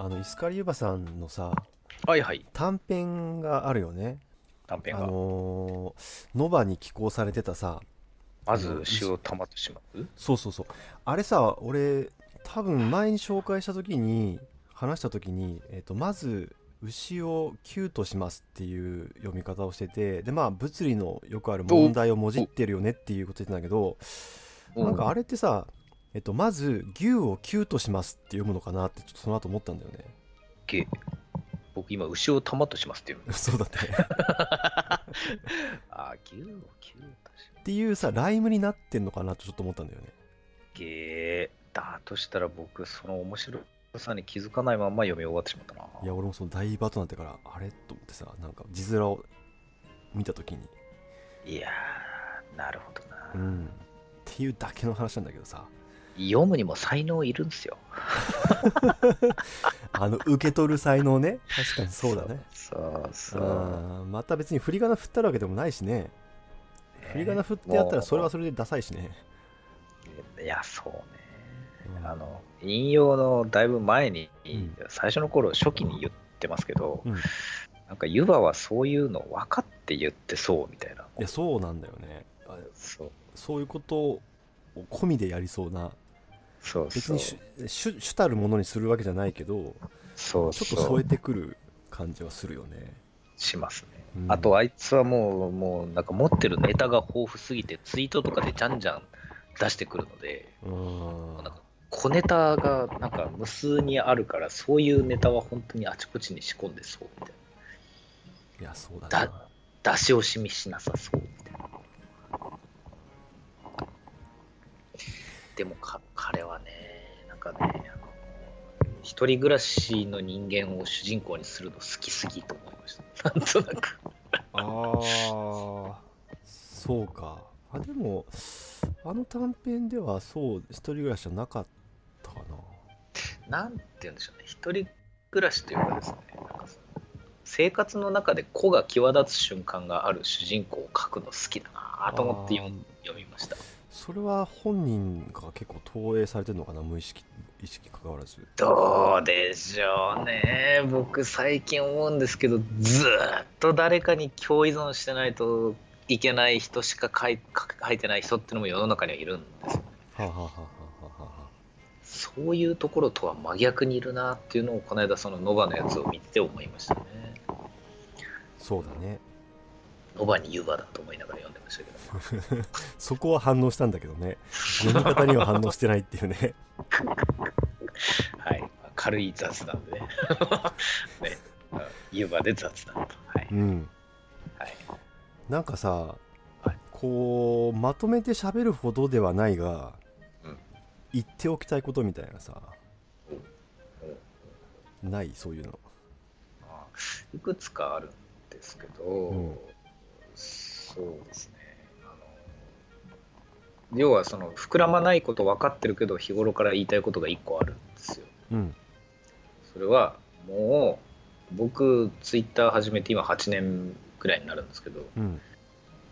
あの、イスカリユバさんのさ、はいはい。短編があるよね。あ短編が。のーノバに寄稿されてたさ、まず、塩玉とします？そうそうそう。あれさ、俺、多分前に紹介した時に、話した時に、えっと、まず、牛を9としますっていう読み方をしてて、で、まあ、物理のよくある問題をもじってるよねっていうこと言ってたんだけど、なんかあれってさ、えっと、まず、牛を9としますって読むのかなって、ちょっとその後思ったんだよね。け僕今、牛を玉としますっていう。そうだね。あ、牛を牛としっていうさ、ライムになってんのかなとちょっと思ったんだよね。けだとしたら僕、その面白さに気づかないまま読み終わってしまったな。いや、俺もその大バトになってから、あれ？と思ってさ、なんか字面を見た時に、いやー、なるほどな。うん。っていうだけの話なんだけどさ、読むにも才能いるんですよ。あの、受け取る才能ね。確かにそうだね。そうそう。うんまた別に振り仮名振ったるわけでもないしね。振り仮名振ってやったらそれはそれでダサいしね。いや、そうね。うんあの、引用のだいぶ前に、うん最初の頃、初期に言ってますけど、うんなんか湯葉はそういうの分かって言ってそうみたいな。いや、そうなんだよね。あそうそういうことを込みでやりそうな。そうそう別に主主主たるものにするわけじゃないけど、そうちょっとそう添えてくる感じはするよね。しますね。うんあと、あいつはもう、もうなんか持ってるネタが豊富すぎて、ツイートとかでじゃんじゃん出してくるので、うん。なんか小ネタがなんか無数にあるから、そういうネタは本当にあちこちに仕込んでそうみたいいや、そうだ。な。出し惜しみしなさそうみたいでもか彼はね、なんかね、一人暮らしの人間を主人公にするの好きすぎと思いました。なんとなく。ああ、そうか。あ、でも、あの短編ではそう、一人暮らしじゃなかったかな。なんて言うんでしょうね、一人暮らしというかですね、なんか生活の中で子が際立つ瞬間がある主人公を描くの好きだなと思って読みました。それは本人が結構投影されてるのかな、無意識、意識関わらず。どうでしょうね、僕、最近思うんですけど、ずーっと誰かに共依存してないといけない人しか書い書いてない人っていうのも世の中にはいるんですよ。はあ、はあはあはあはあはあ、そういうところとは真逆にいるなっていうのを、この間、そのノバのやつを見てて思いましたね。そうだね。ノバに湯葉だと思いながら読んでましたけど。そこは反応したんだけどね。読み方には反応してないっていうね。はい。軽い雑談で ね。ね。うん湯葉で雑談と。はい。うん。はい。なんかさはい、こう、まとめて喋るほどではないが、うん言っておきたいことみたいなさ、うんない？そういうの。あいくつかあるんですけど、んそうですね。あの要はその膨らまないこと分かってるけど日頃から言いたいことが1個あるんですよ。うん。それはもう僕ツイッター始めて今8年くらいになるんですけどうん。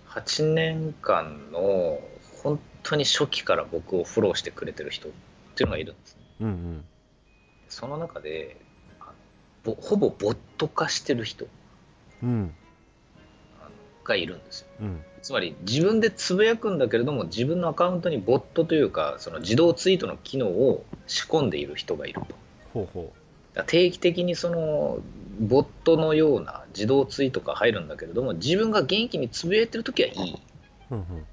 8年間の本当に初期から僕をフォローしてくれてる人っていうのがいるんですね。うんうん。その中でほぼボット化してる人うん。あのがいるんですよ。うん。つまり自分でつぶやくんだけれども自分のアカウントにボットというかその自動ツイートの機能を仕込んでいる人がいると。ほうほだから定期的にそのボットのような自動ツイートが入るんだけれども自分が元気につぶやいてる時はいいう。うん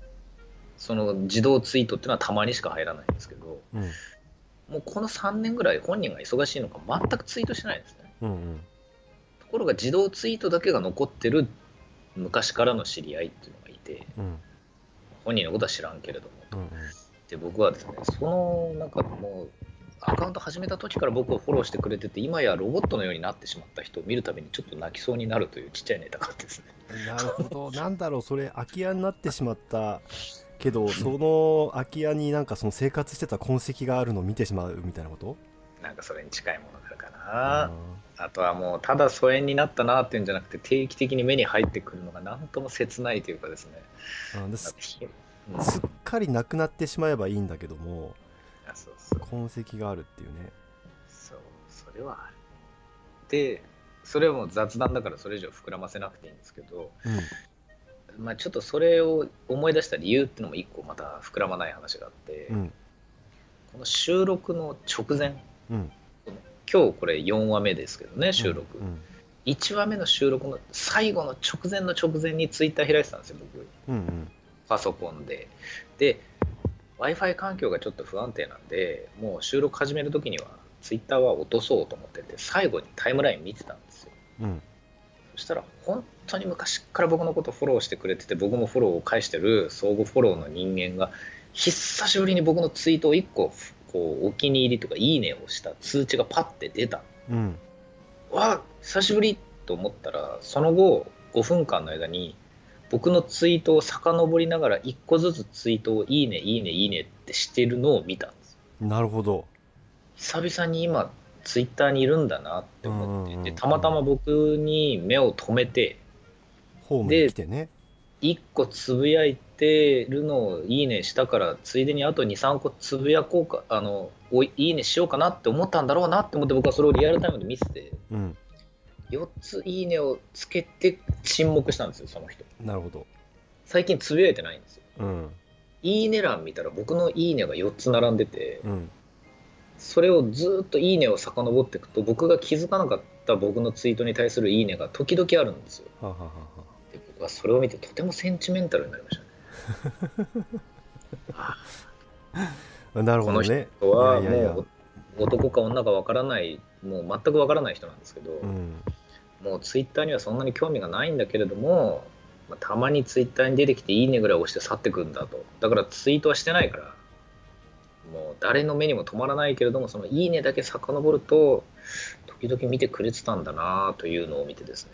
その自動ツイートっていうのはたまにしか入らないんですけどうん。うん。もうこの3年ぐらい本人が忙しいのか全くツイートしてないんですねうんうん。ところが自動ツイートだけが残ってる昔からの知り合いっていうのがいてうん。本人のことは知らんけれどもうんうん。で僕はですねそのなんかもうアカウント始めた時から僕をフォローしてくれてて今やロボットのようになってしまった人を見るたびにちょっと泣きそうになるというちっちゃいネタがあってですねなるほど。なんだろう、それ、空き家になってしまったけど、その空き家になんかその生活してた痕跡があるのを見てしまうみたいなこと？なんかそれに近いものがあるかあなあとはもうただ疎遠になったなっていうんじゃなくて定期的に目に入ってくるのが何とも切ないというかですね。すうん。すっかりなくなってしまえばいいんだけども、あそうそう。痕跡があるっていうね。そうそれはある。でそれはもう雑談だからそれ以上膨らませなくていいんですけど、うん。まあ、ちょっとそれを思い出した理由っていうのも一個また膨らまない話があって、うん。この収録の直前うん今日これ4話目ですけどね収録、うん。1話目の収録の最後の直前の直前にツイッター開いてたんですよ僕。うんうん。パソコンで。で w i f i 環境がちょっと不安定なんでもう収録始める時にはツイッターは落とそうと思ってて最後にタイムライン見てたんですよ。うん。そしたら本当に昔から僕のことフォローしてくれてて僕もフォローを返してる相互フォローの人間が久しぶりに僕のツイートを1個こうお気に入りとかいいねをした通知がパッて出た。うん。わあ久しぶりと思ったらその後5分間の間に僕のツイートを遡りながら1個ずつツイートをいいねいいねいいねってしてるのを見たんですなるほど。久々に今ツイッターにいるんだなって思ってうんうんうんいてたまたま僕に目を留めてホームに来てね。1個つぶやいてるのをいいねしたからついでにあと23個つぶやこうかあのおいいいねしようかなって思ったんだろうなって思って僕はそれをリアルタイムで見せてうん4ついいねをつけて沈黙したんですよその人。なるほど。最近つぶやいてないんですよ。うん。いいね欄見たら僕のいいねが4つ並んでてうん。それをずっといいねを遡っていくと僕が気づかなかった僕のツイートに対するいいねが時々あるんですよ。はあはあはあは。で僕はそれを見てとてもセンチメンタルになりましたね。あ なるこの人ほどねはいやいやいや。もう男か女かわからないもう全くわからない人なんですけど、うん。もうツイッターにはそんなに興味がないんだけれども、まあたまにツイッターに出てきていいねぐらい押して去ってくんだと。だからツイートはしてないからもう誰の目にも止まらないけれどもそのいいねだけ遡ると時々見てくれてたんだなというのを見てですね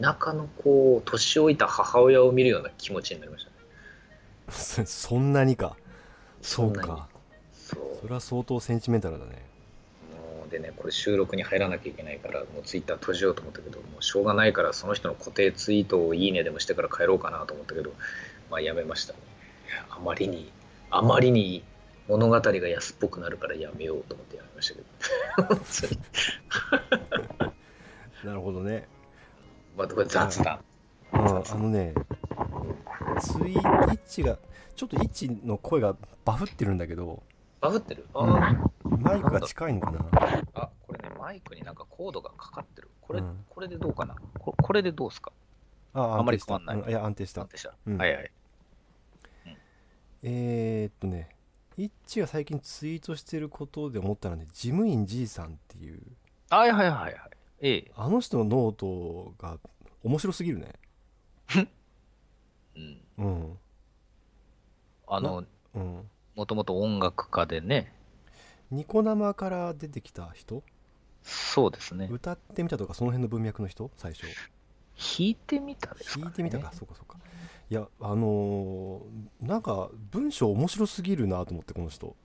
田舎のこう年老いた母親を見るような気持ちになりましたね。そ そんなにか。そうか。そう。それは相当センチメンタルだね。もうでねこれ収録に入らなきゃいけないからもうツイッター閉じようと思ったけどもうしょうがないからその人の固定ツイートをいいねでもしてから帰ろうかなと思ったけどまあやめましたね。あまりにあまりに物語が安っぽくなるからやめようと思ってやめましたけど。なるほどね雑談。うん。あのねツイイッチがちょっとイッチの声がバフってるんだけどバフってる？あ、マイクが近いのかな？あこれねマイクになんかコードがかかってる。これ、うん。これでどうかな？ここれでどうすか？ああんまり安定した変わんない。うん。いや安定した。なんてした、うん。はいはい。えー、っとねイッチが最近ツイートしてることで思ったのはね事務員 G さんっていう。はいはいはいはいええ。あの人のノートが面白すぎるね。うん。うん。あのうん。もともと音楽家でね。ニコ生から出てきた人？そうですね。歌ってみたとかその辺の文脈の人？最初。弾いてみたですか、ね、聞いてみたか。そうかそうか。いやあのーなんか文章面白すぎるなと思ってこの人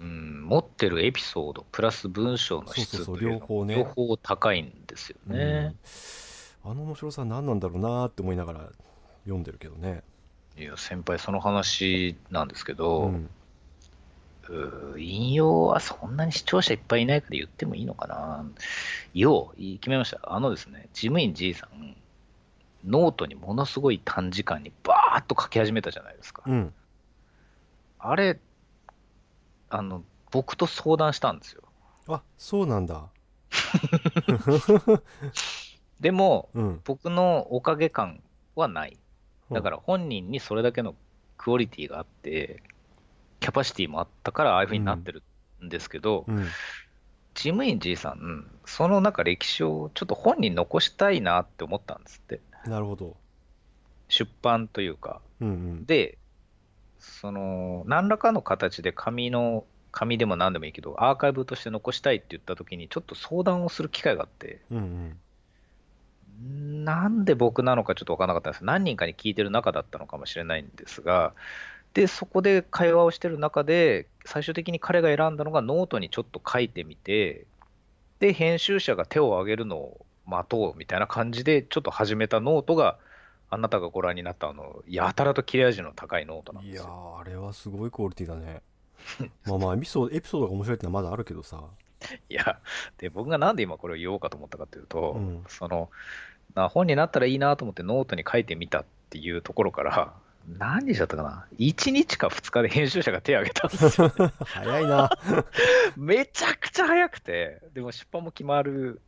うん持ってるエピソードプラス文章の質と両方ね。両方高いんですよね、うん、あの面白さ何なんだろうなって思いながら読んでるけどね。いや先輩その話なんですけど、うん。引用はそんなに視聴者いっぱいいないから言ってもいいのかな。よう決めました。あのですね事務員 G さんノートにものすごい短時間にバーッと書き始めたじゃないですか、うん。あれあの僕と相談したんですよ。あそうなんだ。でもうん。僕のおかげ感はない。だから本人にそれだけのクオリティがあってキャパシティもあったからああいう風になってるんですけど、うん。事務員 G さん、そのなんか歴史をちょっと本に残したいなって思ったんですって。なるほど。出版というか。うんうん。で、その、何らかの形で紙の、紙でも何でもいいけど、アーカイブとして残したいって言った時に、ちょっと相談をする機会があって、うんうん。なんで僕なのかちょっと分からなかったんです。何人かに聞いてる中だったのかもしれないんですが、で、そこで会話をしてる中で、最終的に彼が選んだのがノートにちょっと書いてみて、で、編集者が手を挙げるのを待とうみたいな感じで、ちょっと始めたノートが、あなたがご覧になったあの、やたらと切れ味の高いノートなんですいやよ。ーあれはすごいクオリティだね まあまあエピソードエピソードが面白いってのはまだあるけどさいや、で、僕がなんで今これを言おうかと思ったかというと、うんその、な本になったらいいなと思ってノートに書いてみたっていうところから、何日だったかな ?1 日か2日で編集者が手を挙げたんですよ。早いな めちゃくちゃ早くて、でも出版も決まる、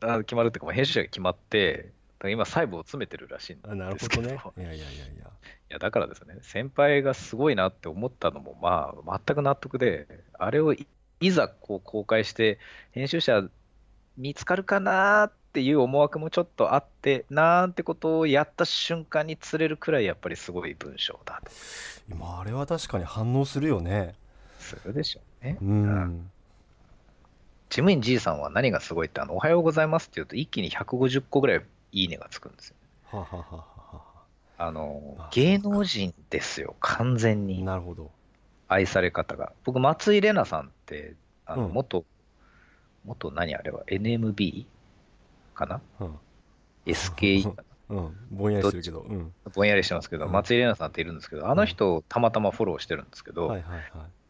あ決まるっていうか、まあ編集者が決まって、ら今細部を詰めてるらしいんあなるですけど、ほどね。いいやいやいや。いややだからですね、先輩がすごいなって思ったのも、まあ、全く納得で、あれをいいざこう公開して、編集者見つかるかなっていう思惑もちょっとあって、なんてことをやった瞬間に釣れるくらい、やっぱりすごい文章だ。と。今あれは確かに反応するよね。するでしょうね。うん。事務員 G さんは何がすごいって、あのおはようございますって言うと、一気に150個ぐらいいいねがつくんですよ。はははははあのあ芸能人ですよ、完全に。なるほど。愛され方が。僕、松井玲奈さんって、あのうん。元、元何あれは、NMB かな？うん ?SKE かなうん。ぼんやりしてるけど。うん。ぼんやりしてますけど、うん。松井玲奈さんっているんですけど、あの人、たまたまフォローしてるんですけど、はいはいはい。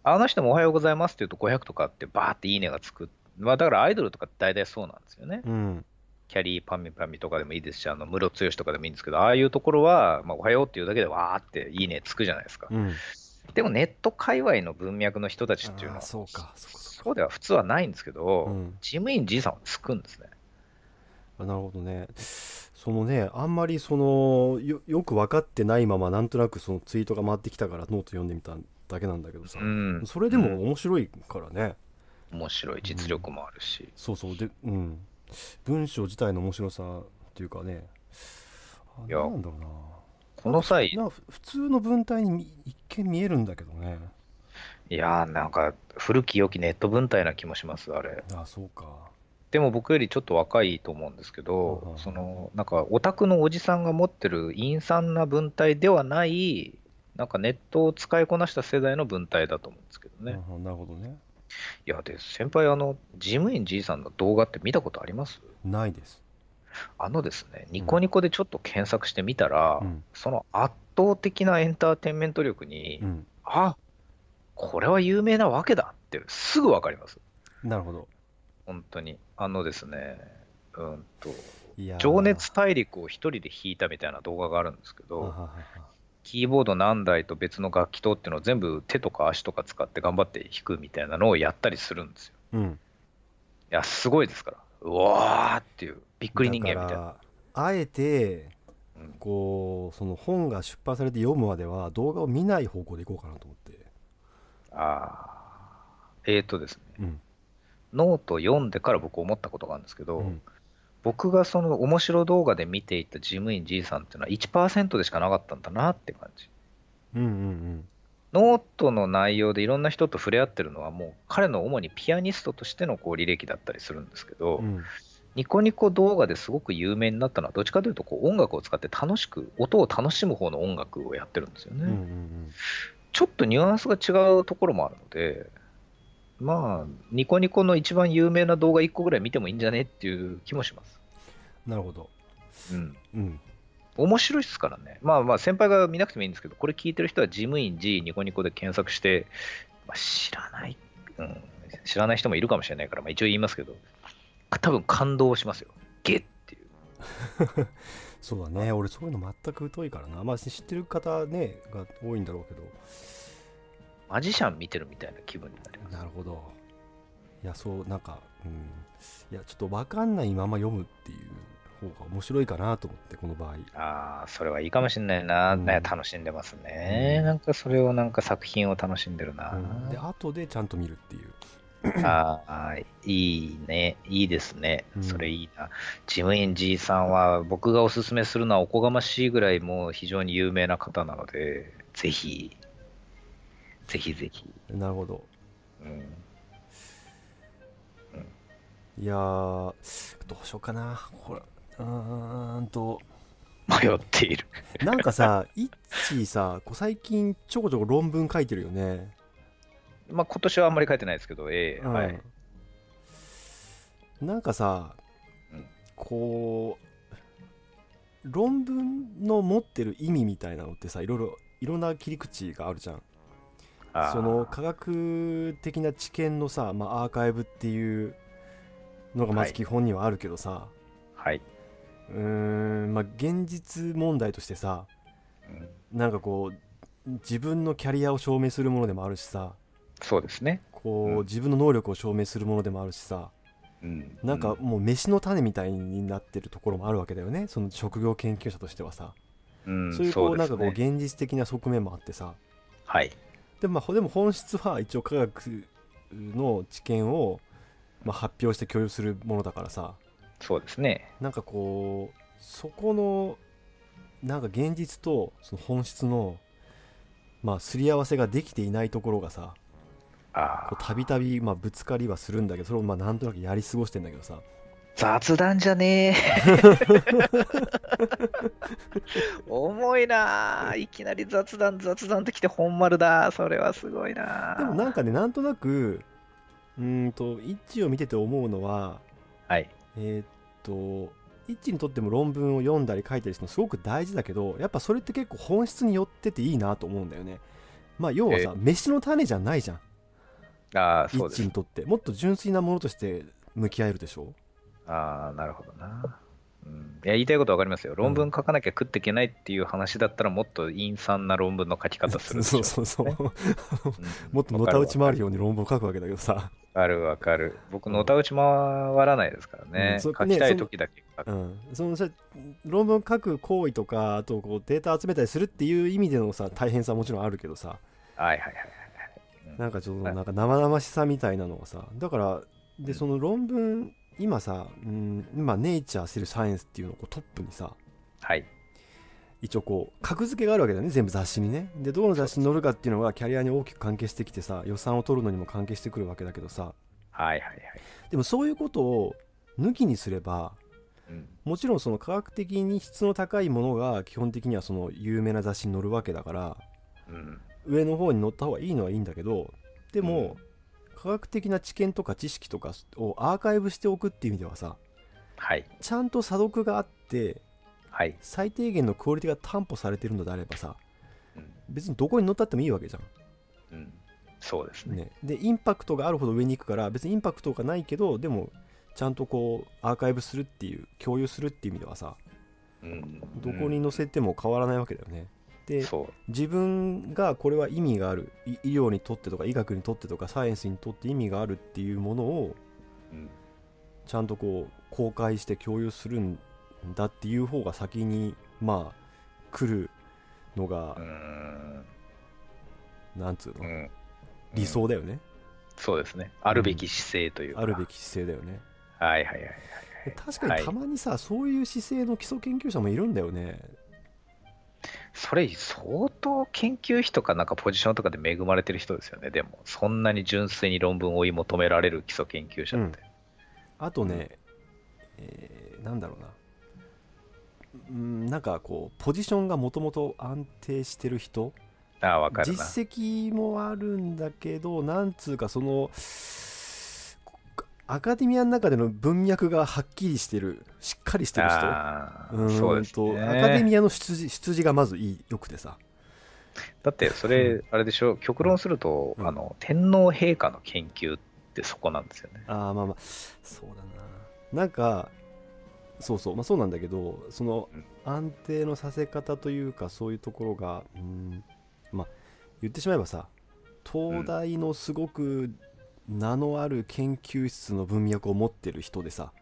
あの人もおはようございますって言うと500とかあって、バーっていいねがつく。まあ、だからアイドルとか大体そうなんですよね。うんきゃりーぱみゅぱみゅとかでもいいですし、あの、ムロツヨシとかでもいいんですけど、ああいうところは、まあ、おはようっていうだけでわーっていいねつくじゃないですか。うん。でもネット界隈の文脈の人たちっていうのは、そうかそうかそうそうでは普通はないんですけど、うん。事務員 G さんはつくんですね。あなるほどね。そのねあんまりそのよよく分かってないままなんとなくそのツイートが回ってきたからノート読んでみただけなんだけどさ、うん。それでもうん面白いからね、面白い、実力もあるし。そうそう。でうん文章自体の面白さっていうかねあいや。なんだろうな。この際、普通の文体にみ一見見えるんだけどね。いやーなんか古き良きネット文体な気もします、あれ。あそうか。でも僕よりちょっと若いと思うんですけうんどう、ん。そのなんかオタクのおじさんが持ってる陰惨な文体ではない、なんかネットを使いこなした世代の文体だと思うんですけどね。うんなるほどねいや、で、先輩、あの、事務員 G さんの動画って見たことあります？ないです。あのですね、ニコニコでちょっと検索してみたら、うん。その圧倒的なエンターテインメント力に、うん。あこれは有名なわけだってすぐわかります。なるほど。本当に。あのですね、うんと、情熱大陸を一人で弾いたみたいな動画があるんですけど、キーボード何台と別の楽器とっていうのを全部手とか足とか使って頑張って弾くみたいなのをやったりするんですよ。うんいや、すごいですから。うわーっていう、びっくり人間みたいな。あえてうんこうその本が出版されて読むまでは動画を見ない方向でいこうかなと思ってあーえーとですね、うんノート読んでから僕思ったことがあるんですけど、うん僕がその面白動画で見ていた事務員 G さんっていうのは1%でしかなかったんだなって感じ。うんうんノートの内容でいろんな人と触れ合ってるのはもう彼の主にピアニストとしてのこう履歴だったりするんですけど、うんうんニコニコ動画ですごく有名になったのはどっちかというとこう音楽を使って楽しく音を楽しむ方の音楽をやってるんですよね。うんうんちょっとニュアンスが違うところもあるので、まあ、ニコニコの一番有名な動画1個ぐらい見てもいいんじゃねっていう気もします。なるほどうん。うん面白いですからね。まあまあ、先輩が見なくてもいいんですけど、これ聞いてる人は事務員 G ニコニコで検索して、まあ、知らない、うん、知らない人もいるかもしれないから、まあ、一応言いますけど、多分感動しますよ。ゲっていう。そうだね俺そういうの全く疎いからなまあ知ってる方ねが多いんだろうけどマジシャン見てるみたいな気分になります。なるほどいやそうなんかうんいやちょっと分かんないまま読むっていう方が面白いかなと思ってこの場合ああ、それはいいかもしれないな、うんね楽しんでますね。うんなんかそれをなんか作品を楽しんでるな。うんで後でちゃんと見るっていうああ、いいね。いいですねう。んそれいいな。事務員 G さんは、僕がおすすめするのはおこがましいぐらいもう非常に有名な方なので、ぜひ、ぜひぜひ。なるほど。うん、いやーどうしようかな。これうーんと。迷っている。なんかさいっちーさこう最近ちょこちょこ論文書いてるよね。まあ今年はあんまり書いてないですけど、ええはい。うんなんかさ、うん。こう論文の持ってる意味みたいなのってさいろいろいろんな切り口があるじゃんその科学的な知見のさ、まあ、アーカイブっていうのがまず基本にはあるけどさ、はい、うーんまあ現実問題としてさうん。なんかこう自分のキャリアを証明するものでもあるしさ。そうですね。こう、うん。自分の能力を証明するものでもあるしさ。うん、なんかもう飯の種みたいになってるところもあるわけだよね。その職業研究者としてはさ、うん、そういうこうですね。なんかこう現実的な側面もあってさ。はい、でも,、まあ、でも本質は一応科学の知見を、まあ、発表して共有するものだからさ。そうですね。なんかこうそこのなんか現実とその本質のまあすり合わせができていないところがさたびたびまあぶつかりはするんだけどそれをまあなんとなくやり過ごしてんだけどさ雑談じゃねえ。重いなあ。いきなり雑談、雑談ってきて本丸だ。それはすごいなあ。でもなんかねなんとなくうーんと一致を見てて思うのははい、えーっと一致にとっても論文を読んだり書いたりするのすごく大事だけどやっぱそれって結構本質によってていいなと思うんだよね。まあ要はさえ飯の種じゃないじゃん。ああ、一そうです。致に。とって。もっと純粋なものとして向き合えるでしょああ、なるほどな。うん、いや言いたいことわかりますよ。論文書かなきゃ食っていけないっていう話だったら、もっと陰惨な論文の書き方するでしょそうそうそう、もっとのたうち回るよ。ように論文を書くわけだけどさ、わかるわかる。僕、のたうち回らないですからね。うんそ書きたい時だけ書く。うん、そのさ論文書く行為とかあとこうデータ集めたりするっていう意味でのさ大変さはもちろんあるけどさはいはいはいはい。うんなんかちょっとはいなんか生々しさみたいなのはさだからうんでその論文今さ、うん、今ネイチャー・セル・サイエンスっていうのをこうトップにさはい。一応こう格付けがあるわけだよね全部雑誌にね。でどの雑誌に載るかっていうのがキャリアに大きく関係してきてさ予算を取るのにも関係してくるわけだけどさ。はいはいはい。でもそういうことを抜きにすればうん。もちろんその科学的に質の高いものが基本的にはその有名な雑誌に載るわけだからうん。上の方に載った方がいいのはいいんだけどでも、科学的な知見とか知識とかをアーカイブしておくっていう意味ではさはい。ちゃんと査読があってはい。最低限のクオリティが担保されてるのであればさうん別にどこに載ったってもいいわけじゃうんそうですん、ね。ね、でインパクトがあるほど上に行くから別にインパクトがないけどでもちゃんとこうアーカイブするっていう共有するっていう意味ではさうんどこに載せても変わらないわけだよねで。自分がこれは意味がある。い医療にとってとか医学にとってとかサイエンスにとって意味があるっていうものをうん。ちゃんとこう公開して共有するんだっていう方が先にまあ来るのがう、んなんつうの、うん。理想だよね、そうですね。あるべき姿勢というか。あるべき姿勢だよね。はいはいはいはい。で確かはい。にたまにさ、そういう姿勢の基礎研究者もいるんだよねそれ、相当研究費とかなんかポジションとかで恵まれてる人ですよね。でも、そんなに純粋に論文を追い求められる基礎研究者って。あとね、えーなんだろうなうんなんかこうポジションがもともと安定してる人ああ、わかるな。実績もあるんだけどなんつうかそのアカデミアの中での文脈がはっきりしてるしっかりしてる人？うーんとそうですね。アカデミアの出自出自がまずいいよくてさ。だって、それ、あれでしょ、極論すると、うん。あの、天皇陛下の研究ってそこなんですよね。ああまあまあそうだな。なんかそうそう。まあそうなんだけどそのうん。安定のさせ方というかそういうところがうんまあ言ってしまえばさ東大のすごく名のある研究室の文脈を持ってる人でさ。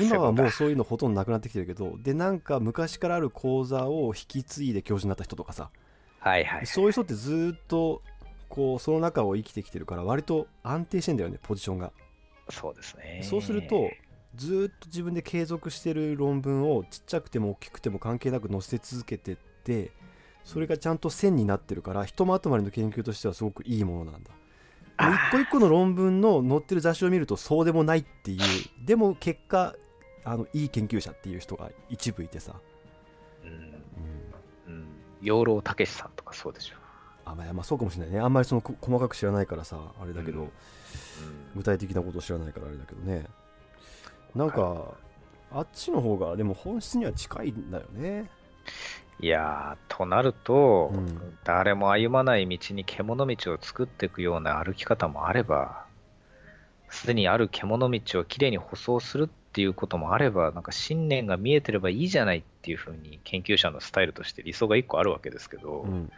今はもそううそういうのほとんどなくなってきてるけどでなんか昔からある講座を引き継いで教授になった人とかさ。はいはいはい。そういう人ってずーっとこうその中を生きてきてるから割と安定してんだよねポジションが。そうですね。そうするとずーっと自分で継続してる論文をちっちゃくても大きくても関係なく載せ続けてってそれがちゃんと線になってるからひとまとまりの研究としてはすごくいいものなんだ一個一個の論文の載ってる雑誌を見るとそうでもないっていう。でも結果あのいい研究者っていう人が一部いてさ、うん。うん。うん。養老孟司さんとかそうでしょ。あまあ、まあそうかもしれないね。あんまりそのこ細かく知らないからさあれだけど、うん。具体的なことを知らないからあれだけどね。なんか、あっちの方がでも本質には近いんだよねいやー、となると、うん誰も歩まない道に獣道を作っていくような歩き方もあれば、すでにある獣道をきれいに舗装するっていうこともあれば、なんか信念が見えてればいいじゃないっていうふうに研究者のスタイルとして理想が一個あるわけですけど、うん。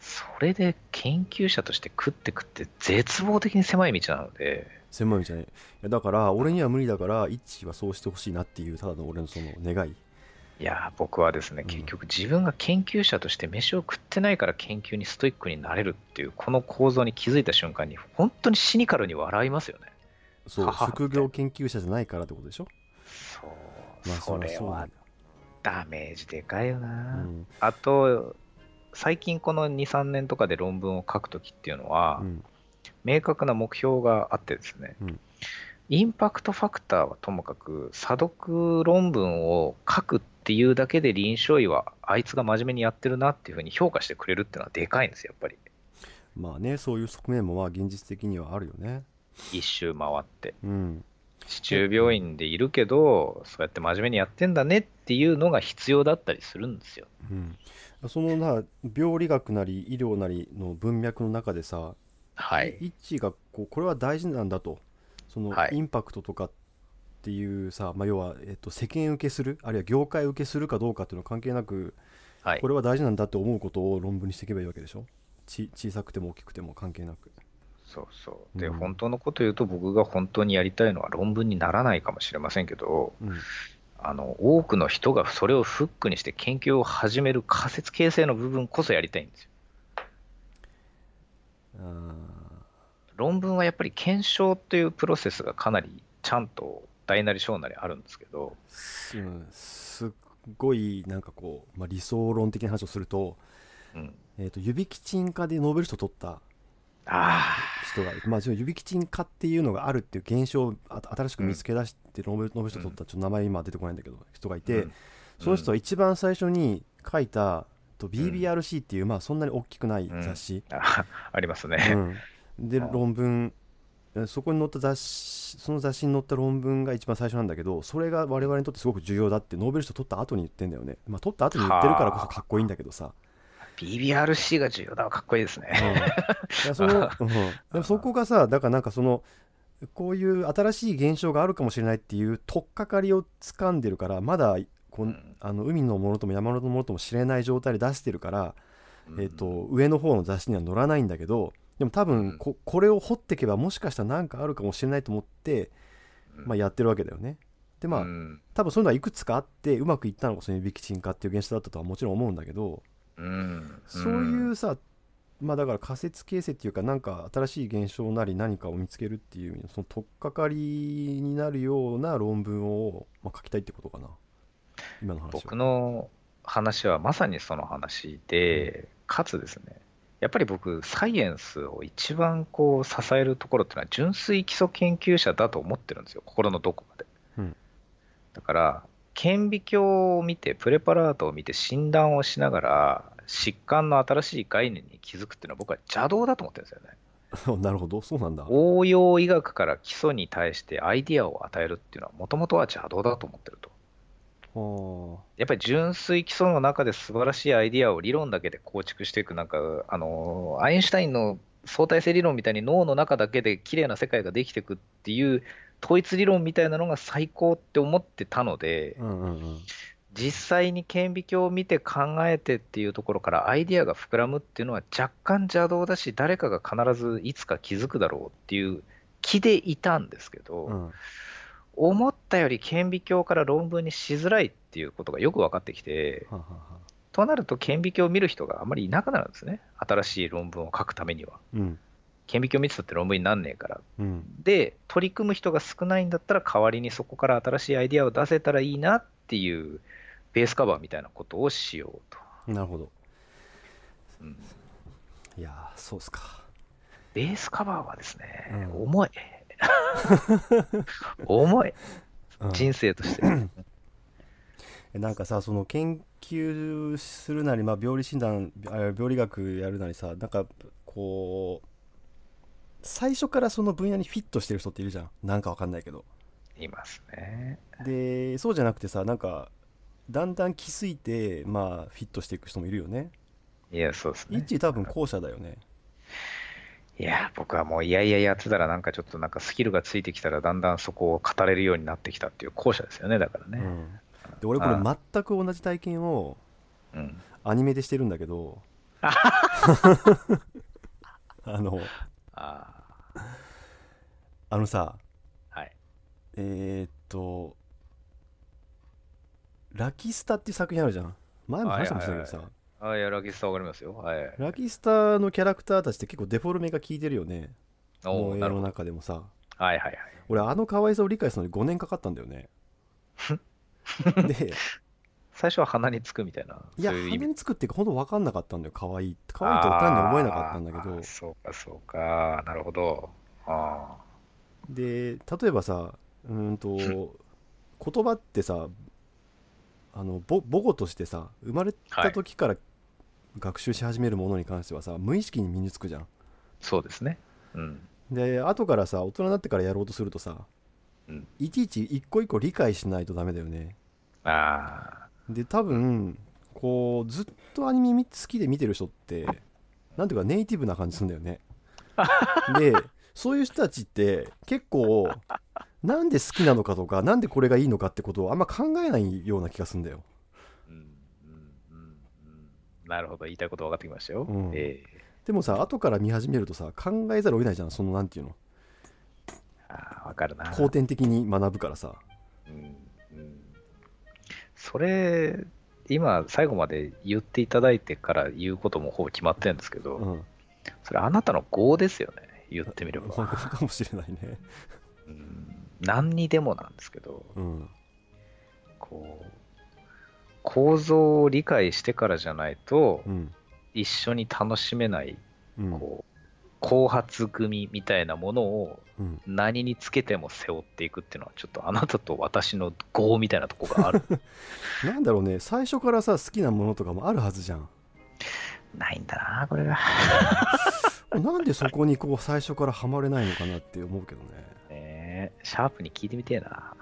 それで研究者として食って食って絶望的に狭い道なので、狭い道じゃない。だから俺には無理だから一致はそうしてほしいなっていうただの俺のその願いいやー、僕はですね、うん。結局自分が研究者として飯を食ってないから研究にストイックになれるっていう、この構造に気づいた瞬間に、本当にシニカルに笑いますよね。そう職業研究者じゃないからってことでしょ？そう、まあそれはダメージでかいよな。うん。あと、最近この2、3年とかで論文を書くときっていうのは、うん。明確な目標があってですね、うん。インパクトファクターはともかく、査読論文を書くっていうだけで臨床医は、あいつが真面目にやってるなっていうふうに評価してくれるっていうのはでかいんですよ、やっぱり。まあねそういう側面もまあ現実的にはあるよね一周回って。うん市中病院でいるけど、そうやって真面目にやってんだねっていうのが必要だったりするんですよ。うんそのな病理学なり医療なりの文脈の中でさはい。一致がこうこれは大事なんだとそのはいインパクトとかっていうさ、まあ、要は、えっと、世間受けするあるいは業界受けするかどうかっていうのは関係なくはいこ。れは大事なんだって思うことを論文にしていけばいいわけでしょ？ち小さくても大きくても関係なくそうそう。で、うん本当のこと言うと、僕が本当にやりたいのは論文にならないかもしれませんけど、うんあの、多くの人がそれをフックにして研究を始める仮説形成の部分こそやりたいんですよ。あ論文はやっぱり検証というプロセスがかなりちゃんと大なり小なりあるんですけど、うんすっごいなんかこう、まあ、理想論的な話をすると,、うん。えー、と指キチン化でノーベル賞取ったあ人がまあ、指キチン化っていうのがあるっていう現象をあ新しく見つけ出してノーベルノーベル賞取ったちょっと名前今出てこないんだけど人がいあ。て、うん。その人は一番最初に書いたと BBRC っていう、まあそんなに大きくない雑誌、あありますね。うん。でうん論文えそこに載った雑誌その雑誌に載った論文が一番最初なんだけどそれが我々にとってすごく重要だってノーベル賞取った後に言ってんだよね。まあ取った後に言ってるからこそかっこいいんだけどさ、BBRC が重要だわ、かっこいいですね。うん、その、うん、そこがさだからなんかそのこういう新しい現象があるかもしれないっていう取っかかりを掴んでるからまだこん。あの海のものとも山のものとも知れない状態で出してるから、うん。えー、と上の方の雑誌には載らないんだけどでも多分ここれを掘っていけばもしかしたら何かあるかもしれないと思って、まあ、やってるわけだよね。でまあ、うん。多分そういうのはいくつかあってうまくいったのがその指キチン化っていう現象だったとはもちろん思うんだけど、うん。そういうさまあだから仮説形成っていうかなんか新しい現象なり何かを見つけるっていうその取っかかりになるような論文を、まあ、書きたいってことかな。今の話は。僕の話はまさにその話で、かつですね、やっぱり僕、サイエンスを一番こう支えるところっていうのは、純粋基礎研究者だと思ってるんですよ、心のどこかで。うんだから、顕微鏡を見て、プレパラートを見て、診断をしながら、疾患の新しい概念に気づくっていうのは、僕は邪道だと思ってるんですよね。なるほどそうなんだ。応用医学から基礎に対してアイディアを与えるっていうのは、もともとは邪道だと思ってると。はやっぱり純粋基礎の中で素晴らしいアイディアを理論だけで構築していく、なんか、あの、アインシュタインの相対性理論みたいに脳の中だけで綺麗な世界ができていくっていう統一理論みたいなのが最高って思ってたのであ、うんうんうん。実際に顕微鏡を見て考えてっていうところからアイディアが膨らむっていうのは若干邪道だし、誰かが必ずいつか気づくだろうっていう気でいたんですけど、うん思ったより顕微鏡から論文にしづらいっていうことがよく分かってきて、となると顕微鏡を見る人があまりいなくなるんですね。新しい論文を書くためには。うん顕微鏡見てたって論文になんねえから。うんで、取り組む人が少ないんだったら代わりにそこから新しいアイディアを出せたらいいなっていうベースカバーみたいなことをしようと。なるほどうんいやーそうっすかベースカバーはですね、うん重い。重い。うん人生として。なんかさその研究するなり、まあ、病理診断あ病理学やるなりさなんかこう最初からその分野にフィットしてる人っているじゃんなんかわかんないけどいますね。でそうじゃなくてさなんかだんだん気づいてまあフィットしていく人もいるよねいや、そうですね。一致多分後者だよねいや、僕はもういやいややってたらなんかちょっとなんかスキルがついてきたらだんだんそこを語れるようになってきたっていう後者ですよね、だからね。うんで俺これあ全く同じ体験をうん。アニメでしてるんだけど あのああのさあ、はい。えー、っと「ラキスタ」っていう作品あるじゃん前も話したかもしれないけどさ、あいや、ラキスタわかりますよ。はい。ラキスタのキャラクターたちって結構デフォルメが効いてるよねお萌えのーなるほど。中でもさはいはいはい。俺あの可愛さを理解するのに5年かかったんだよねで最初は鼻につくみたいな。いやそういう鼻につくっていうかほんと分かんなかったんだよ可愛い可愛いと単に思えなかったんだけどそうかそうか。なるほど。あで例えばさうーんと 言葉ってさあの母母語としてさ生まれた時から学習し始めるものに関してはさ、無意識に身につくじゃん。そうですね。うん。で後からさ大人になってからやろうとするとさ、うん。いちいち一個一個理解しないとダメだよね。あで多分こうずっとアニメみ好きで見てる人ってなんていうかネイティブな感じするんだよね。でそういう人たちって結構なんで好きなのかとかなんでこれがいいのかってことをあんま考えないような気がするんだよーうんうんうんうんなるほど。言いたいこと分かってきましたよ。うんえでもさ後から見始めるとさ考えざるを得ないじゃんそのなんていうのー、ああ、分かるな。後天的に学ぶからさうんうんそれ、今、最後まで言っていただいてから言うこともほぼ決まってるんですけど、うんそれあなたの業ですよね。言ってみれば。かもしれないねうん何にでもなんですけど、うんこう、構造を理解してからじゃないとう、ん一緒に楽しめない、うんこう、後発組みたいなものをうん何につけても背負っていくっていうのは、ちょっとあなたと私の業みたいなとこがある。なんだろうね最初からさ好きなものとかもあるはずじゃんないんだな、これが。なんでそこにこう最初からハマれないのかなって思うけどねねえシャープに聞いてみてえな。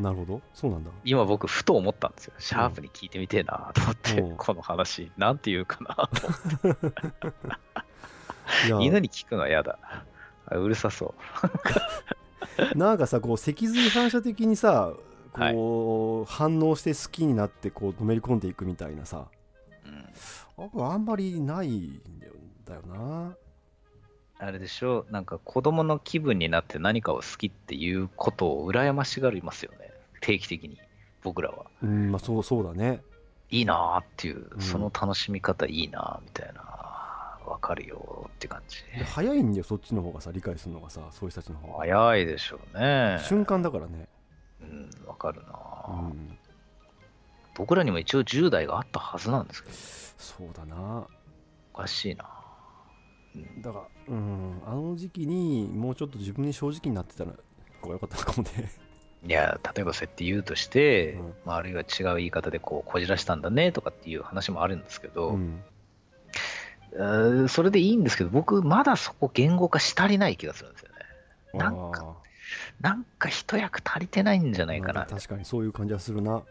なるほど。そうなんだ。今僕、ふと思ったんですよ。シャープに聞いてみてえなと思って、うん。この話、なんて言うかな。と。いや。犬に聞くのは嫌だ。あうるさそ なんかさこう脊髄反射的にさこう、反応して好きになってこうのめり込んでいくみたいなさ。う。うん。ああんまりないんだよな。あれでしょ、なんか子供の気分になって何かを好きっていうことを羨ましがりますよね。定期的に、僕らは。うんまあそうそうだね。いいなーっていう、うん。その楽しみ方いいなーみたいな、わかるよーって感じ。で早いんだよそっちの方がさ理解するのがさそういう人たちの方が。早いでしょうね。瞬間だからね。うん、わかるなうー、ん。僕らにも一応10代があったはずなんですけど、そうだな。おかしいな。だからうんあの時期にもうちょっと自分に正直になってたら方が良かったのかもねいや、例えばそうやって言うとして、うんまあ、あるいは違う言い方でこうこじらしたんだねとかっていう話もあるんですけど、うんえーそれでいいんですけど、僕、まだそこ言語化し足りない気がするんですよね。なんかあなんか一役足りてないんじゃないーかな。確かにそういう感じはするな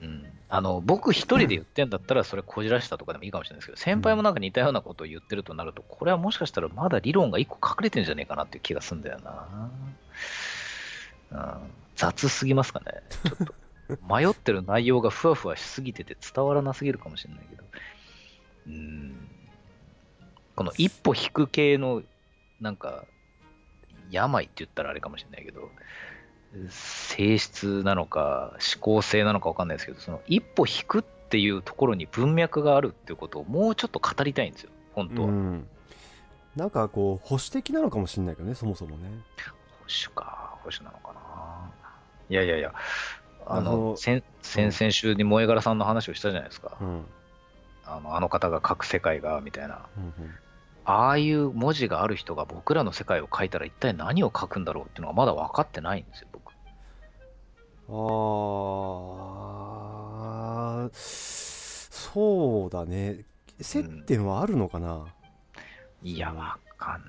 うん、あの僕一人で言ってんだったら、それこじらしたとかでもいいかもしれないですけど、先輩もなんか似たようなことを言ってるとなると、これはもしかしたらまだ理論が一個隠れてんじゃねえかなっていう気がするんだよな。うん、雑すぎますかね。ちょっと。迷ってる内容がふわふわしすぎてて伝わらなすぎるかもしれないけど。うん、この一歩引く系の、なんか、病って言ったらあれかもしれないけど、性質なのか思考性なのか分かんないですけどその一歩引くっていうところに文脈があるっていうことをもうちょっと語りたいんですよ。本当は、保うん。なんかこう保守的なのかもしれないけどねそもそもね。守か。保守なのかないやいやいや。ああのの先先々週に萌え柄さんの話をしたじゃないですか、うん。あのあの方が書く世界がみたいな。うんうん。ああいう文字がある人が僕らの世界を書いたら一体何を書くんだろうっていうのがまだ分かってないんですよ僕。あーそうだね。接点はあるのかな、いや分かんな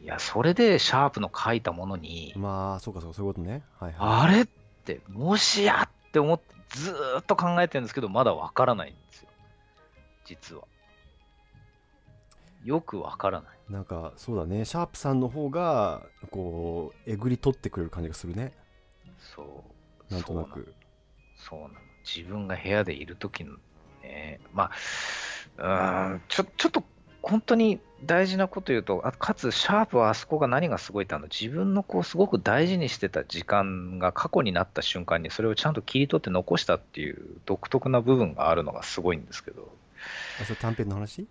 い。いやそれでシャープの書いたものに、まあそうかそうかそういうことね。はいはい。あれもしやって思って、ずーっと考えてるんですけど、まだわからないんですよ。実は。よくわからない。なんかそうだねシャープさんの方がこうえぐり取ってくれる感じがするねそう。なんとなくそうなの。自分が部屋でいるときのね、まあ、うーん、ちょ、ちょっと、本当に大事なこと言うと、あかつ、シャープはあそこが何がすごいって、あの、自分のこう、すごく大事にしてた時間が過去になった瞬間に、それをちゃんと切り取って残したっていう独特な部分があるのがすごいんですけど、あそれ短編の話？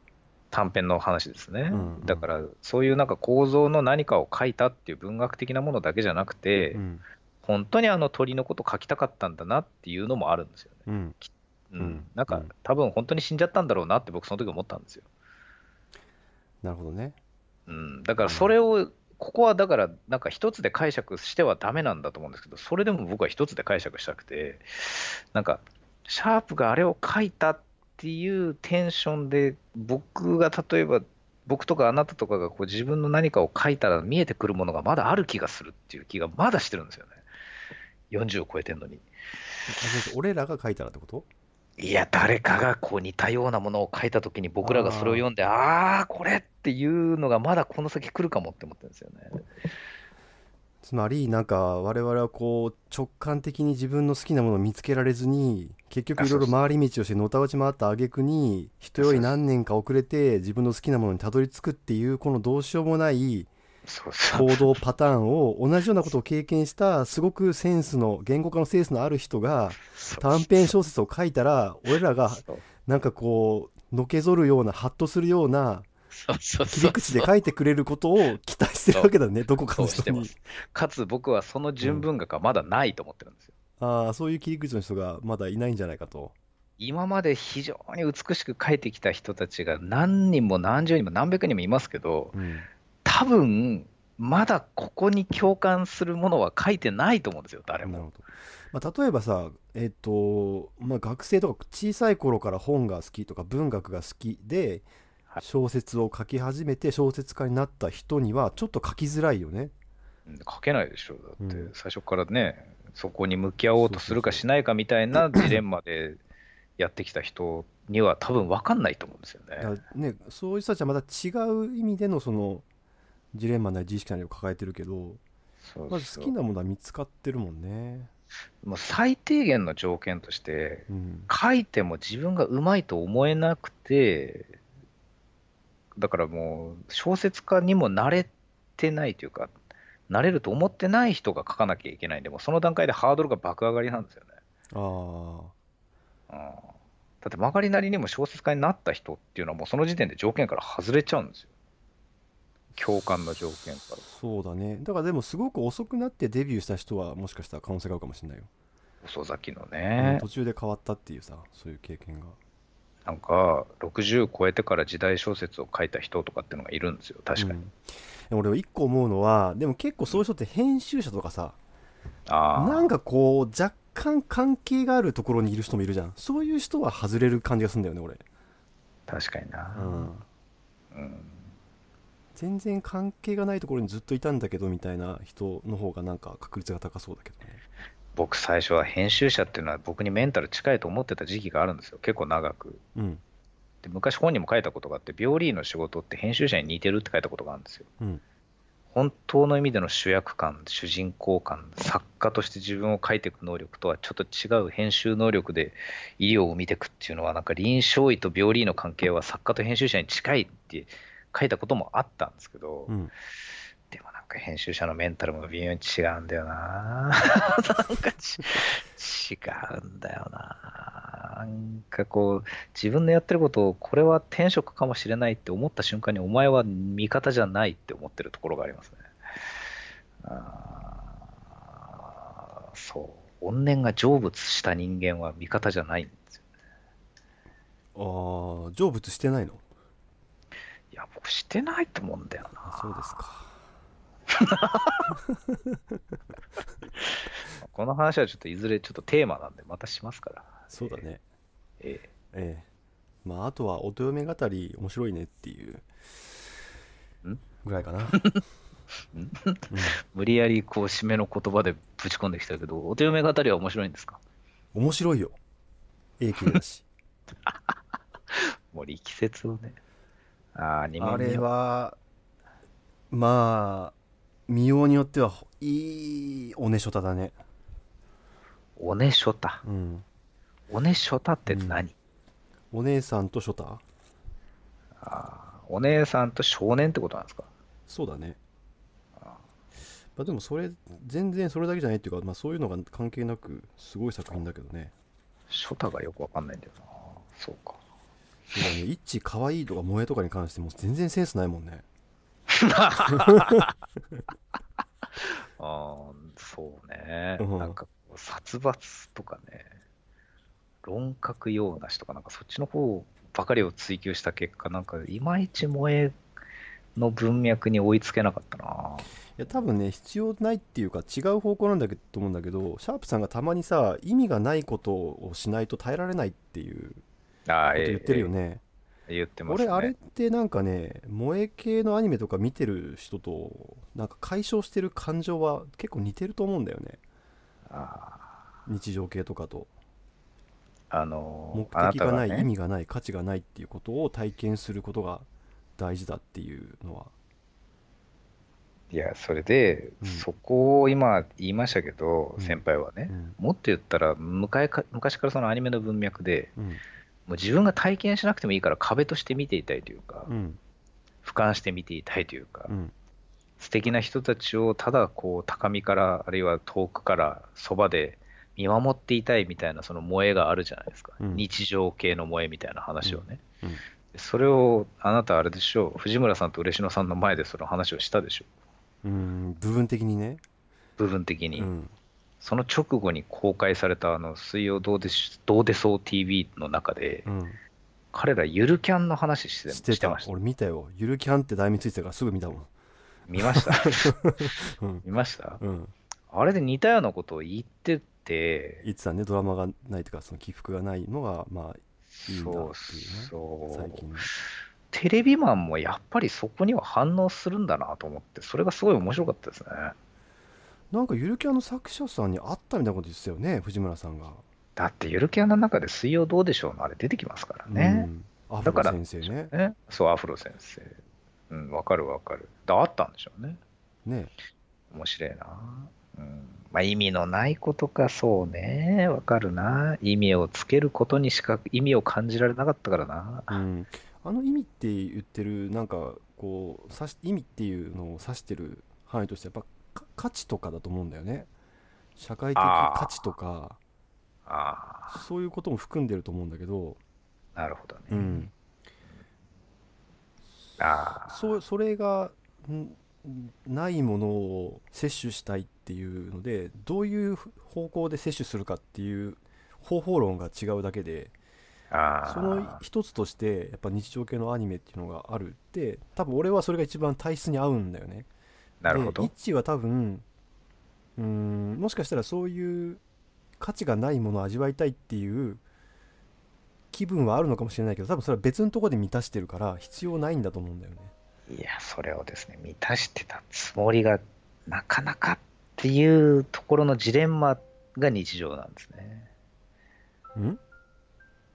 短編の話ですね。うんうん。だから、そういうなんか構造の何かを書いたっていう文学的なものだけじゃなくて、うん本当にあの鳥のこと書きたかったんだなっていうのもあるんですよね。うん。うん。うん。なんか、うん。多分本当に死んじゃったんだろうなって僕その時思ったんですよ。なるほどねうん、だからそれを、ここはだからなんか一つで解釈してはダメなんだと思うんですけど、それでも僕は一つで解釈したくて、なんか、シャープがあれを書いたっていうテンションで、僕が例えば、僕とかあなたとかがこう自分の何かを書いたら見えてくるものがまだある気がするっていう気がまだしてるんですよね。40を超えてんのに。俺らが書いたらってこと？いや、誰かがこう似たようなものを書いたときに、僕らがそれを読んで、ああー、これっていうのがまだこの先来るかもって思ってるんですよね。つまりなんか我々はこう直感的に自分の好きなものを見つけられずに結局いろいろ回り道をしてのたうち回った挙句に人より何年か遅れて自分の好きなものにたどり着くっていうこのどうしようもない。行動パターンを同じようなことを経験したすごくセンスの言語化のセンスのある人が短編小説を書いたら俺らがなんかこうのけぞるようなハッとするような切り口で書いてくれることを期待してるわけだねどこかの人に。そうしてます。かつ僕はその純文学はまだないと思ってるんですよ。ああそういう切り口の人がまだいないんじゃないかと。今まで非常に美しく書いてきた人たちが何人も何十人も何百人もいますけど、うん多分まだここに共感するものは書いてないと思うんですよ、誰も。まあ、例えばさえっ、と、まあ、学生とか小さい頃から本が好きとか文学が好きではい。小説を書き始めて小説家になった人にはちょっと書きづらいよね。うん書けないでしょ、だってうん。最初からね、そこに向き合おうとするかしないかみたいなジレンマでやってきた人には多分分かんないと思うんですよね。ねそういう人たちはまた違う意味でのそのジレンマなり自意識なりを抱えてるけどまず好きなものは見つかってるもんね。もう最低限の条件として、うん。書いても自分がうまいと思えなくて、だからもう小説家にもなれてないというか、なれると思ってない人が書かなきゃいけない。んで、もうその段階でハードルが爆上がりなんですよね。ああうん。だって曲がりなりにも小説家になった人っていうのはもうその時点で条件から外れちゃうんですよ。共感の条件から。そうだねだからでもすごく遅くなってデビューした人はもしかしたら可能性があるかもしれないよ、遅咲きのうんね。途中で変わったっていうさそういう経験がなんか、60超えてから時代小説を書いた人とかっていうのがいるんですよ。確かに。うん俺一個思うのはでも結構そういう人って編集者とかさああ。なんかこう若干関係があるところにいる人もいるじゃんそういう人は外れる感じがするんだよね俺、確かにな。うん、うん全然関係がないところにずっといたんだけどみたいな人の方がなんか確率が高そうだけどね僕最初は編集者っていうのは僕にメンタル近いと思ってた時期があるんですよ。結構長く。うんで昔本にも書いたことがあって、病理の仕事って編集者に似てるって書いたことがあるんですよ。うん本当の意味での主役感、主人公感、作家として自分を書いていく能力とはちょっと違う編集能力で医療を見ていくっていうのは、なんか臨床医と病理医の関係は作家と編集者に近いって書いたこともあったんですけど、うんでもなんか編集者のメンタルも微妙に違うんだよな。なんかち違うんだよな。なんかこう、自分のやってることを、これは転職かもしれないって思った瞬間に、お前は味方じゃないって思ってるところがありますね。あーそう。怨念が成仏した人間は味方じゃないんですよ。ああ成仏してないの？いや、僕してないと思うんだよな。あそうですか。この話はちょっといずれちょっとテーマなんで、またしますから。そうだね。ええ。ええ。まああとは音嫁語り面白いねっていう。ん？ぐらいかな、うん？無理やりこう締めの言葉でぶち込んできたけど、お手嫁語りは面白いんですか？面白いよ。絵綺麗だし。もう力説をね。ああ、れはまあ見ようによってはいいおねしょただね。おねしょた？うん。おねしょたって何、お姉さんとショタあーお姉さんと少年ってことなんですか？そうだね。まあでもそれ全然それだけじゃないっていうか、まあ、そういうのが関係なくすごい作品だけどね。ショタがよくわかんないんだよな。そうか。そうだねイッチ可愛いとか萌えとかに関しても全然センスないもんね ああ、そうね。うんなんか殺伐とかね、論客用なしとか、なんかそっちの方ばかりを追求した結果、なんかいまいち萌えの文脈に追いつけなかったな。いや多分ね必要ないっていうか違う方向なんだけどと思うんだけどシャープさんがたまにさ意味がないことをしないと耐えられないっていうこああ、と言ってるよね、ええ言ってますね。俺あれってなんかね萌え系のアニメとか見てる人となんか解消してる感情は結構似てると思うんだよね。あ日常系とかと。あの目あな的がない、ね。意味がない価値がないっていうことを体験することが大事だっていうのは。いや、それで、うん。そこを今言いましたけど、うん。先輩はね、うん。もっと言ったら昔か、昔からそのアニメの文脈で、うんもう自分が体験しなくてもいいから壁として見ていたいというか、うん。俯瞰して見ていたいというか、うん。素敵な人たちをただこう高みから、あるいは遠くからそばで見守っていたいみたいなその萌えがあるじゃないですか、うん。日常系の萌えみたいな話をね。うん。それをあなたあれでしょう、藤村さんと嬉野さんの前でその話をしたでしょ、うん部分的にね。部分的に。うんその直後に公開されたあの水曜どうでしどうでそう TV の中で、うん。彼らゆるキャンの話してしてました？俺見たよ。ゆるキャンって題名ついてたからすぐ見たもん。見ました？うん。見ました？うん。あれで似たようなことを言ってて、言ってたね。ドラマがないというかその起伏がないのがまあいいんだそうっていうね。そう最近。ねテレビマンもやっぱりそこには反応するんだなと思って、それがすごい面白かったですね。なんかゆるキャンの作者さんに会ったみたいなこと言ってたよね藤村さんがだってゆるキャンの中で水曜どうでしょうのあれ出てきますからね。うんアフロだから先生ねねそう、アフロ先生。うん、わかるわかる。だあったんでしょうね。ね面白いな。うん。まあ意味のないことか、そうね。わかるな。意味をつけることにしか意味を感じられなかったからな。うんあの意味って言ってるなんかこう指し意味っていうのを指してる範囲としてやっぱか価値とかだと思うんだよね。社会的価値とかあそういうことも含んでると思うんだけど、あ、なるほどね。うん、ああ、そそれがんないものを摂取したいっていうのでどういう方向で摂取するかっていう方法論が違うだけで。その一つとしてやっぱ日常系のアニメっていうのがあるって多分俺はそれが一番体質に合うんだよねなるほどでイッ。チは多分うーんもしかしたらそういう価値がないものを味わいたいっていう気分はあるのかもしれないけど多分それは別のところで満たしてるから必要ないんだと思うんだよねいや、それをですね、満たしてたつもりが、なかなかっていうところのジレンマが日常なんですね。うん？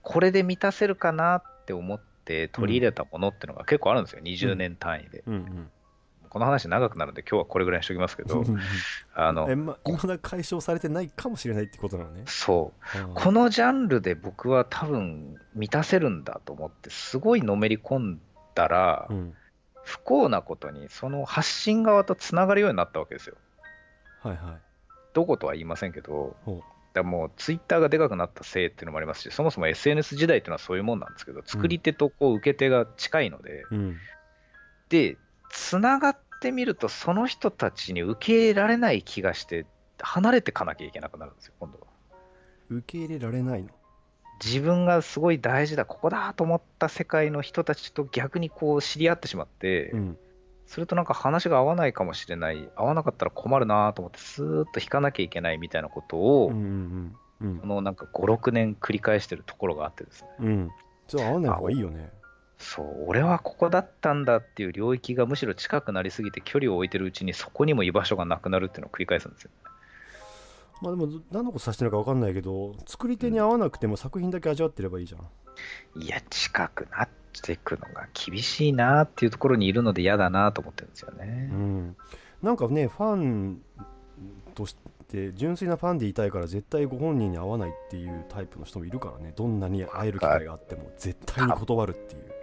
これで満たせるかなって思って取り入れたものっていうのが結構あるんですよ、20年単位で。うんうんこの話長くなるんで、今日はこれぐらいにしときますけど、あのえま未だ解消されてないかもしれないってことなのね。そう、このジャンルで僕は多分満たせるんだと思って、すごいのめり込んだら、うん。不幸なことに、その発信側とつながるようになったわけですよ。はいはい。どことは言いませんけど、だもうツイッターがでかくなったせいっていうのもありますし、そもそも SNS 時代っていうのはそういうもんなんですけど、作り手とこう受け手が近いので、うん。で、つながってみると、その人たちに受け入れられない気がして、離れてかなきゃいけなくなるんですよ、今度は。受け入れられないの？自分がすごい大事だ、ここだと思った世界の人たちと逆にこう知り合ってしまって、うん。それとなんか話が合わないかもしれない、合わなかったら困るなと思って、スーッと引かなきゃいけないみたいなことを、うんうんうんこのなんか5、6年繰り返してるところがあってですね、うんうん。じゃあ合わない方がいいよねそう、俺はここだったんだっていう領域がむしろ近くなりすぎて、距離を置いてるうちに、そこにも居場所がなくなるっていうのを繰り返すんですよ。まあでも何のこと指してるか分かんないけど作り手に合わなくても作品だけ味わってればいいじゃんいや、近くなっていくのが厳しいなっていうところにいるので嫌だなと思ってるんですよね。うんなんかねファンとして純粋なファンでいたいから絶対ご本人に合わないっていうタイプの人もいるからねどんなに会える機会があっても絶対に断るっていう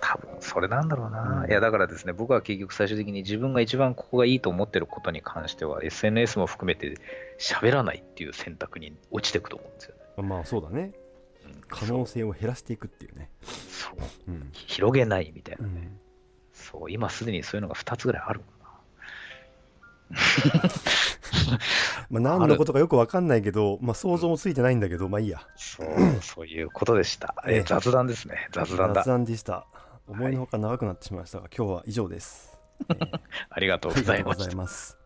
多分それなんだろうな、うん。いやだからですね僕は結局最終的に自分が一番ここがいいと思ってることに関しては SNS も含めて喋らないっていう選択に落ちていくと思うんですよね、まあそうだね。うん。可能性を減らしていくっていうね。そう。うん、広げないみたいな、うん、そう今すでにそういうのが2つぐらいあるもんな。まあ何のことかよく分かんないけど、まあ、想像もついてないんだけどまあいいや。そうそういうことでした、えええ。雑談ですね。雑談だ。雑談でした思いのほか長くなってしまいましたが、今日は以上です、えー ありがとうあございます